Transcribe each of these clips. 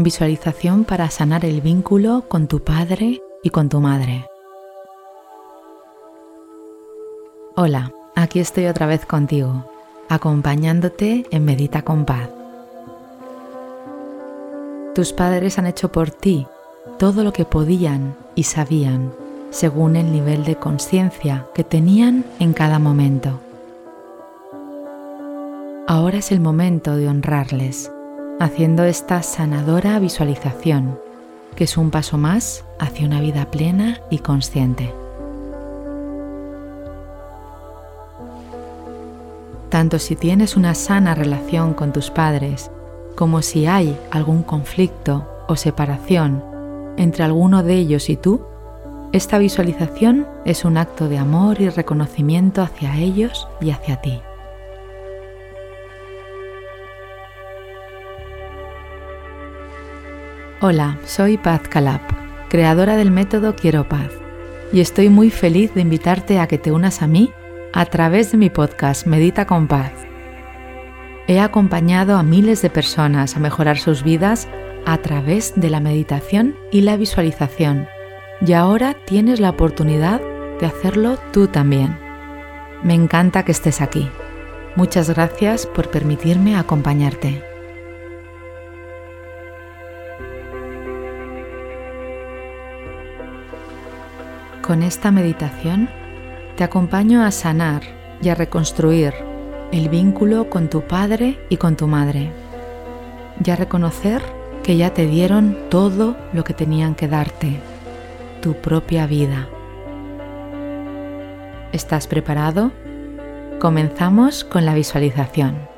Visualización para sanar el vínculo con tu padre y con tu madre. Hola, aquí estoy otra vez contigo, acompañándote en Medita con Paz. Tus padres han hecho por ti todo lo que podían y sabían, según el nivel de conciencia que tenían en cada momento. Ahora es el momento de honrarles, haciendo esta sanadora visualización, que es un paso más hacia una vida plena y consciente. Tanto si tienes una sana relación con tus padres, como si hay algún conflicto o separación entre alguno de ellos y tú, esta visualización es un acto de amor y reconocimiento hacia ellos y hacia ti. Hola, soy Paz Calab, creadora del método Quiero Paz, y estoy muy feliz de invitarte a que te unas a mí a través de mi podcast Medita con Paz. He acompañado a miles de personas a mejorar sus vidas a través de la meditación y la visualización, y ahora tienes la oportunidad de hacerlo tú también. Me encanta que estés aquí. Muchas gracias por permitirme acompañarte. Con esta meditación te acompaño a sanar y a reconstruir el vínculo con tu padre y con tu madre y a reconocer que ya te dieron todo lo que tenían que darte, tu propia vida. ¿Estás preparado? Comenzamos con la visualización.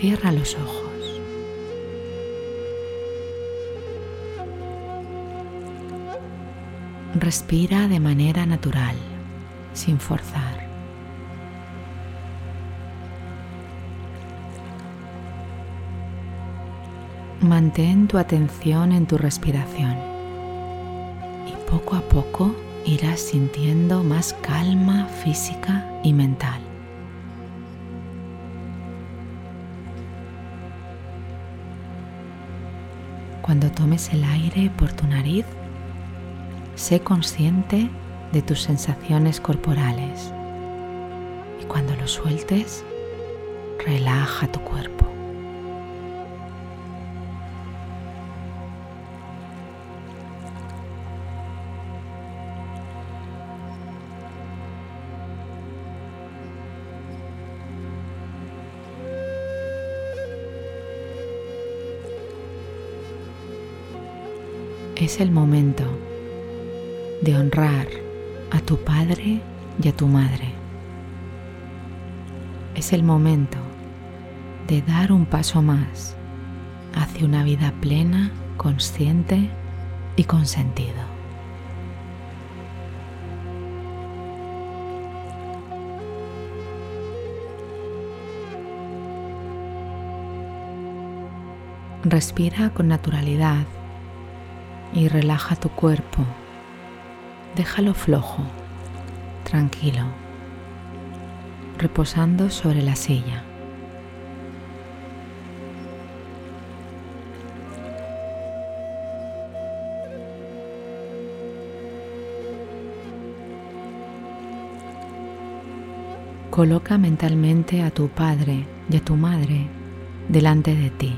Cierra los ojos. Respira de manera natural, sin forzar. Mantén tu atención en tu respiración y poco a poco irás sintiendo más calma física y mental. Cuando tomes el aire por tu nariz, sé consciente de tus sensaciones corporales y cuando lo sueltes, relaja tu cuerpo. Es el momento de honrar a tu padre y a tu madre. Es el momento de dar un paso más hacia una vida plena, consciente y con sentido. Respira con naturalidad y relaja tu cuerpo. Déjalo flojo, tranquilo, reposando sobre la silla. Coloca mentalmente a tu padre y a tu madre delante de ti.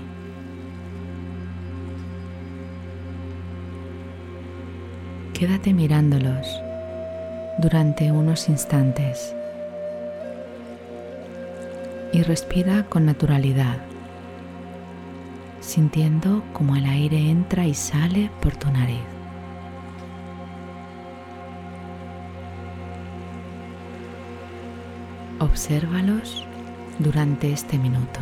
Quédate mirándolos durante unos instantes y respira con naturalidad, sintiendo como el aire entra y sale por tu nariz. Obsérvalos durante este minuto.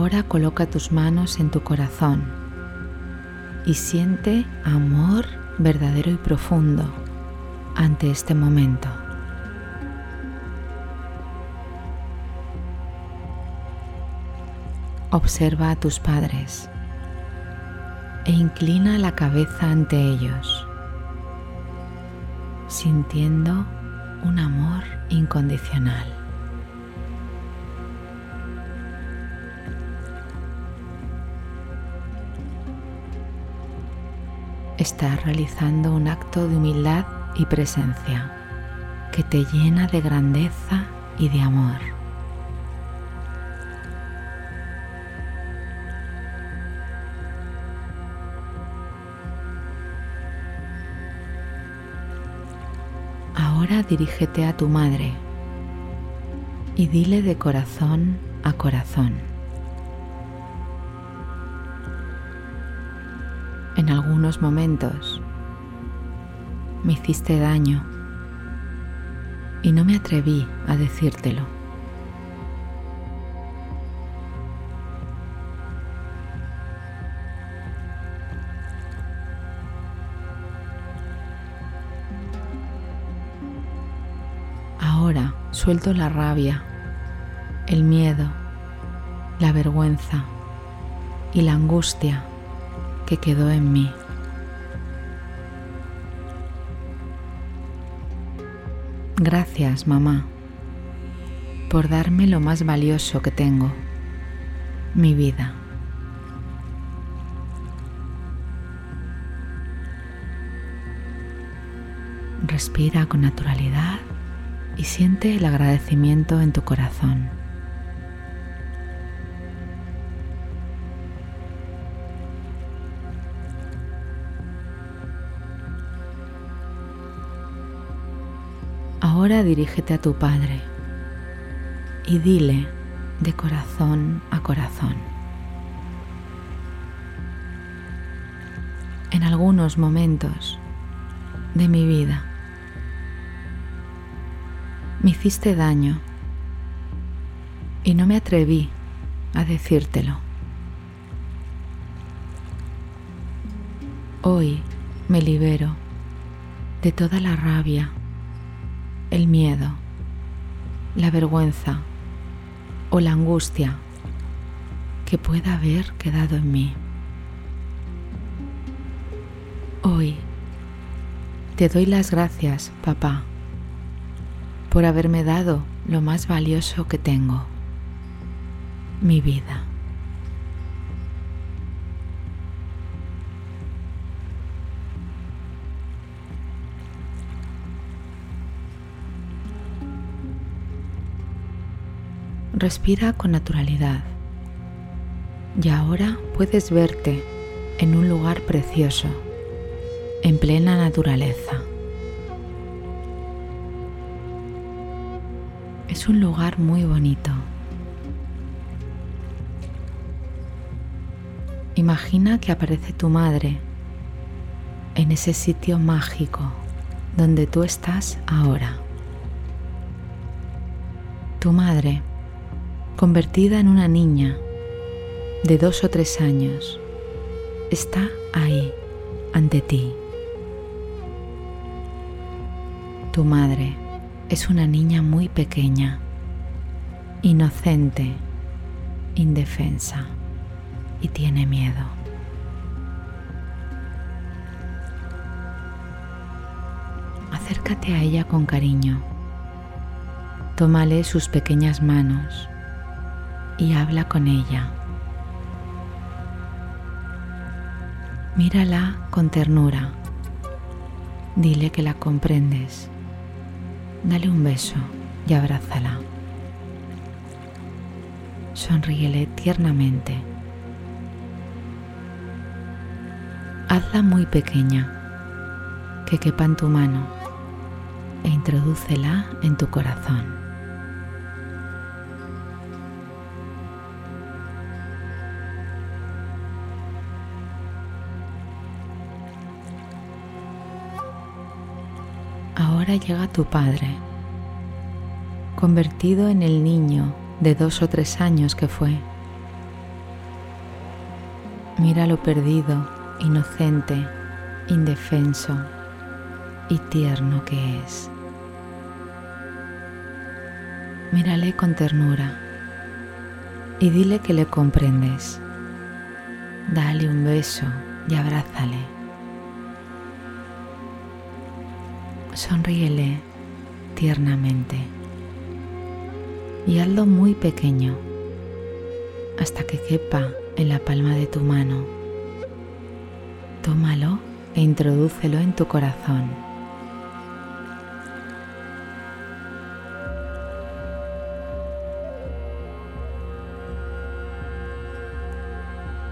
Ahora coloca tus manos en tu corazón y siente amor verdadero y profundo ante este momento. Observa a tus padres e inclina la cabeza ante ellos, sintiendo un amor incondicional. Estás realizando un acto de humildad y presencia que te llena de grandeza y de amor. Ahora dirígete a tu madre y dile de corazón a corazón. En algunos momentos me hiciste daño y no me atreví a decírtelo. Ahora suelto la rabia, el miedo, la vergüenza y la angustia que quedó en mí. Gracias, mamá, por darme lo más valioso que tengo, mi vida. Respira con naturalidad y siente el agradecimiento en tu corazón. Ahora dirígete a tu Padre y dile de corazón a corazón. En algunos momentos de mi vida me hiciste daño y no me atreví a decírtelo. Hoy me libero de toda la rabia el miedo, la vergüenza o la angustia que pueda haber quedado en mí. Hoy te doy las gracias, papá, por haberme dado lo más valioso que tengo, mi vida. Respira con naturalidad. Y ahora puedes verte en un lugar precioso, en plena naturaleza. Es un lugar muy bonito. Imagina que aparece tu madre en ese sitio mágico donde tú estás ahora. Tu madre, convertida en una niña de dos o tres años, está ahí ante ti. Tu madre es una niña muy pequeña, inocente, indefensa y tiene miedo. Acércate a ella con cariño Tómale sus pequeñas manos y habla con ella. Mírala con ternura. Dile que la comprendes. Dale un beso y abrázala. Sonríele tiernamente. Hazla muy pequeña, que quepa en tu mano, e introdúcela en tu corazón. Llega tu padre, convertido en el niño de dos o tres años que fue. Mira lo perdido, inocente, indefenso y tierno que es. Mírale con ternura y dile que le comprendes. Dale un beso y abrázale. Sonríele tiernamente y hazlo muy pequeño hasta que quepa en la palma de tu mano. Tómalo e introdúcelo en tu corazón.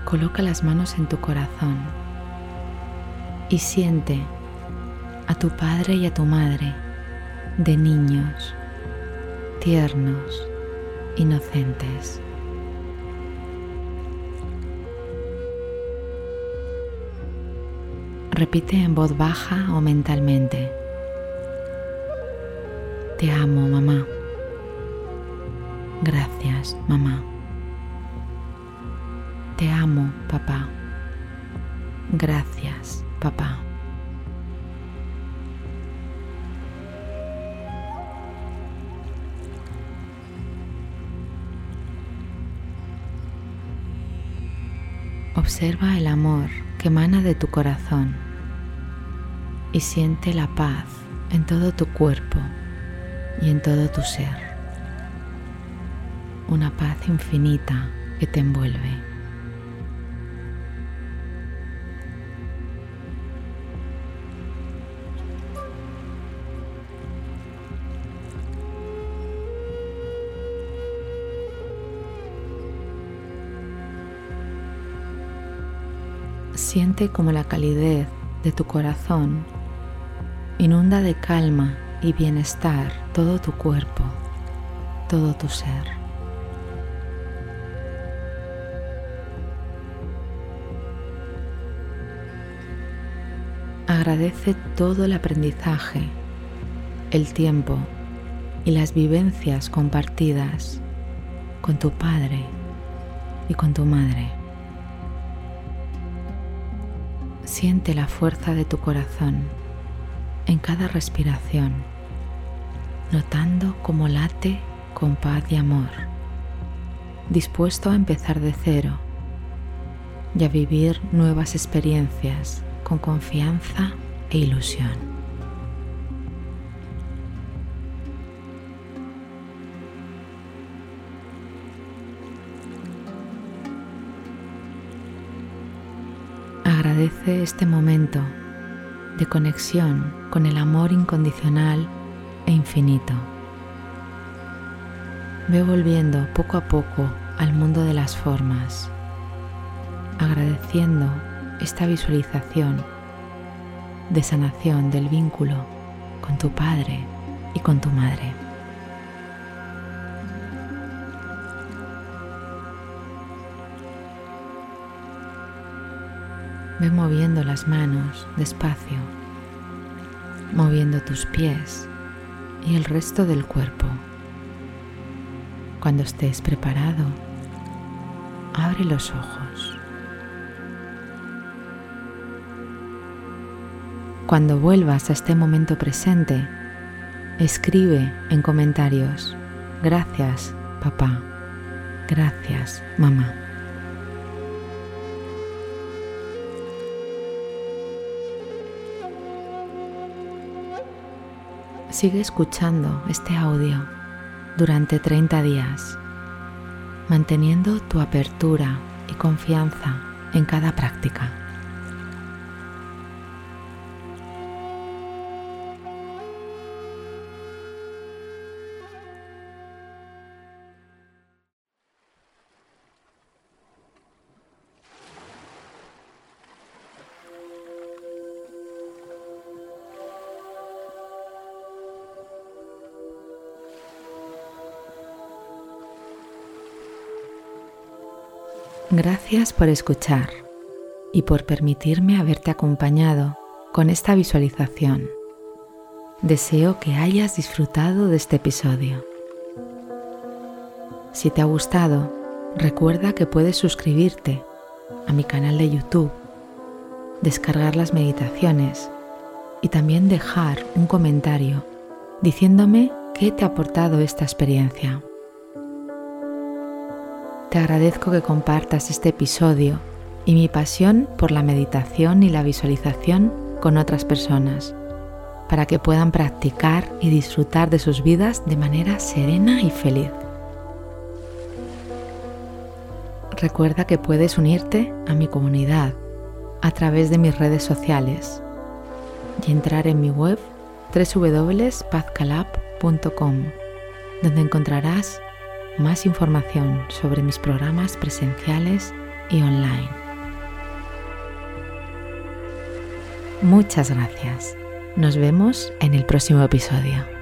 Coloca las manos en tu corazón y siente a tu padre y a tu madre de niños, tiernos, inocentes. Repite en voz baja o mentalmente. Te amo, mamá. Gracias, mamá. Te amo, papá. Gracias, papá. Observa el amor que emana de tu corazón y siente la paz en todo tu cuerpo y en todo tu ser. Una paz infinita que te envuelve. Siente como la calidez de tu corazón inunda de calma y bienestar todo tu cuerpo, todo tu ser. Agradece todo el aprendizaje, el tiempo y las vivencias compartidas con tu padre y con tu madre. Siente la fuerza de tu corazón en cada respiración, notando cómo late con paz y amor, dispuesto a empezar de cero y a vivir nuevas experiencias con confianza e ilusión. Agradece este momento de conexión con el amor incondicional e infinito. Ve volviendo poco a poco al mundo de las formas, agradeciendo esta visualización de sanación del vínculo con tu padre y con tu madre. Ve moviendo las manos despacio, moviendo tus pies y el resto del cuerpo, Cuando estés preparado, abre los ojos. Cuando vuelvas a este momento presente, escribe en comentarios, gracias papá, gracias mamá. Sigue escuchando este audio durante 30 días, manteniendo tu apertura y confianza en cada práctica. Gracias por escuchar y por permitirme haberte acompañado con esta visualización. Deseo que hayas disfrutado de este episodio. Si te ha gustado, recuerda que puedes suscribirte a mi canal de YouTube, descargar las meditaciones y también dejar un comentario diciéndome qué te ha aportado esta experiencia. Te agradezco que compartas este episodio y mi pasión por la meditación y la visualización con otras personas, para que puedan practicar y disfrutar de sus vidas de manera serena y feliz. Recuerda que puedes unirte a mi comunidad a través de mis redes sociales y entrar en mi web www.pazcalab.com, donde encontrarás más información sobre mis programas presenciales y online. Muchas gracias. Nos vemos en el próximo episodio.